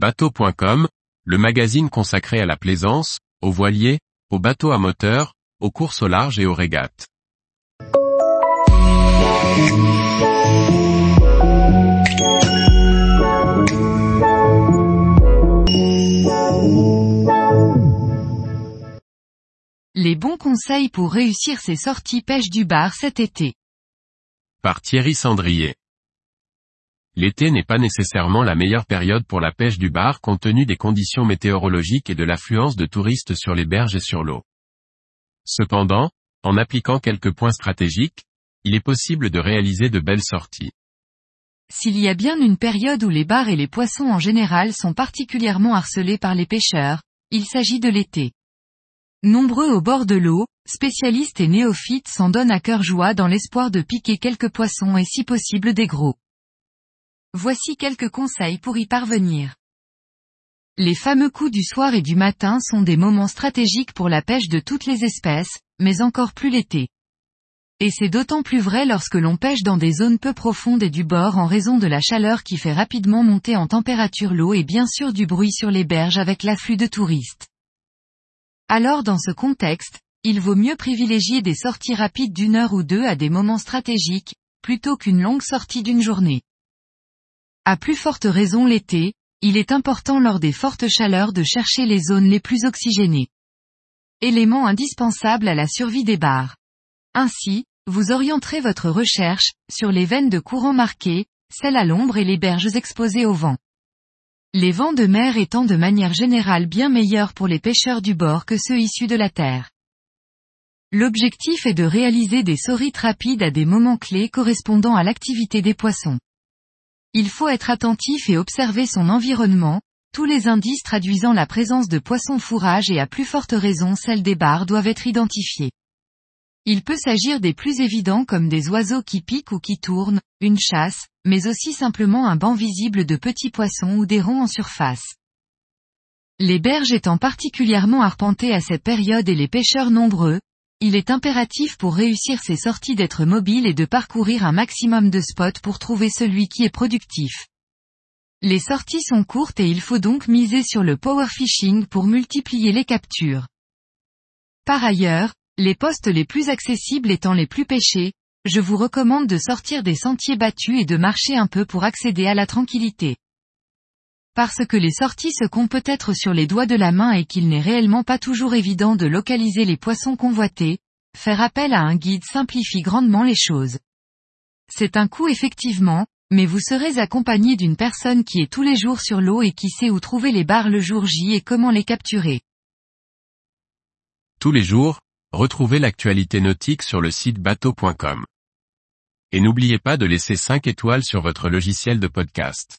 Bateau.com, le magazine consacré à la plaisance, aux voiliers, aux bateaux à moteur, aux courses au large et aux régates. Les bons conseils pour réussir ses sorties pêche du bar cet été. Par Thierry Sandrier. L'été n'est pas nécessairement la meilleure période pour la pêche du bar compte tenu des conditions météorologiques et de l'affluence de touristes sur les berges et sur l'eau. Cependant, en appliquant quelques points stratégiques, il est possible de réaliser de belles sorties. S'il y a bien une période où les bars et les poissons en général sont particulièrement harcelés par les pêcheurs, il s'agit de l'été. Nombreux au bord de l'eau, spécialistes et néophytes s'en donnent à cœur joie dans l'espoir de piquer quelques poissons et si possible des gros. Voici quelques conseils pour y parvenir. Les fameux coups du soir et du matin sont des moments stratégiques pour la pêche de toutes les espèces, mais encore plus l'été. Et c'est d'autant plus vrai lorsque l'on pêche dans des zones peu profondes et du bord en raison de la chaleur qui fait rapidement monter en température l'eau et bien sûr du bruit sur les berges avec l'afflux de touristes. Alors dans ce contexte, il vaut mieux privilégier des sorties rapides d'une heure ou deux à des moments stratégiques, plutôt qu'une longue sortie d'une journée. À plus forte raison l'été, il est important lors des fortes chaleurs de chercher les zones les plus oxygénées. Élément indispensable à la survie des bars. Ainsi, vous orienterez votre recherche, sur les veines de courant marquées, celles à l'ombre et les berges exposées au vent. Les vents de mer étant de manière générale bien meilleurs pour les pêcheurs du bord que ceux issus de la terre. L'objectif est de réaliser des sorites rapides à des moments clés correspondant à l'activité des poissons. Il faut être attentif et observer son environnement, tous les indices traduisant la présence de poissons fourrage et à plus forte raison celle des barres doivent être identifiés. Il peut s'agir des plus évidents comme des oiseaux qui piquent ou qui tournent, une chasse, mais aussi simplement un banc visible de petits poissons ou des ronds en surface. Les berges étant particulièrement arpentées à cette période et les pêcheurs nombreux, il est impératif pour réussir ces sorties d'être mobile et de parcourir un maximum de spots pour trouver celui qui est productif. Les sorties sont courtes et il faut donc miser sur le power fishing pour multiplier les captures. Par ailleurs, les postes les plus accessibles étant les plus pêchés, je vous recommande de sortir des sentiers battus et de marcher un peu pour accéder à la tranquillité. Parce que les sorties se comptent peut-être sur les doigts de la main et qu'il n'est réellement pas toujours évident de localiser les poissons convoités, faire appel à un guide simplifie grandement les choses. C'est un coût effectivement, mais vous serez accompagné d'une personne qui est tous les jours sur l'eau et qui sait où trouver les barres le jour J et comment les capturer. Tous les jours, Retrouvez l'actualité nautique sur le site bateau.com. Et n'oubliez pas de laisser 5 étoiles sur votre logiciel de podcast.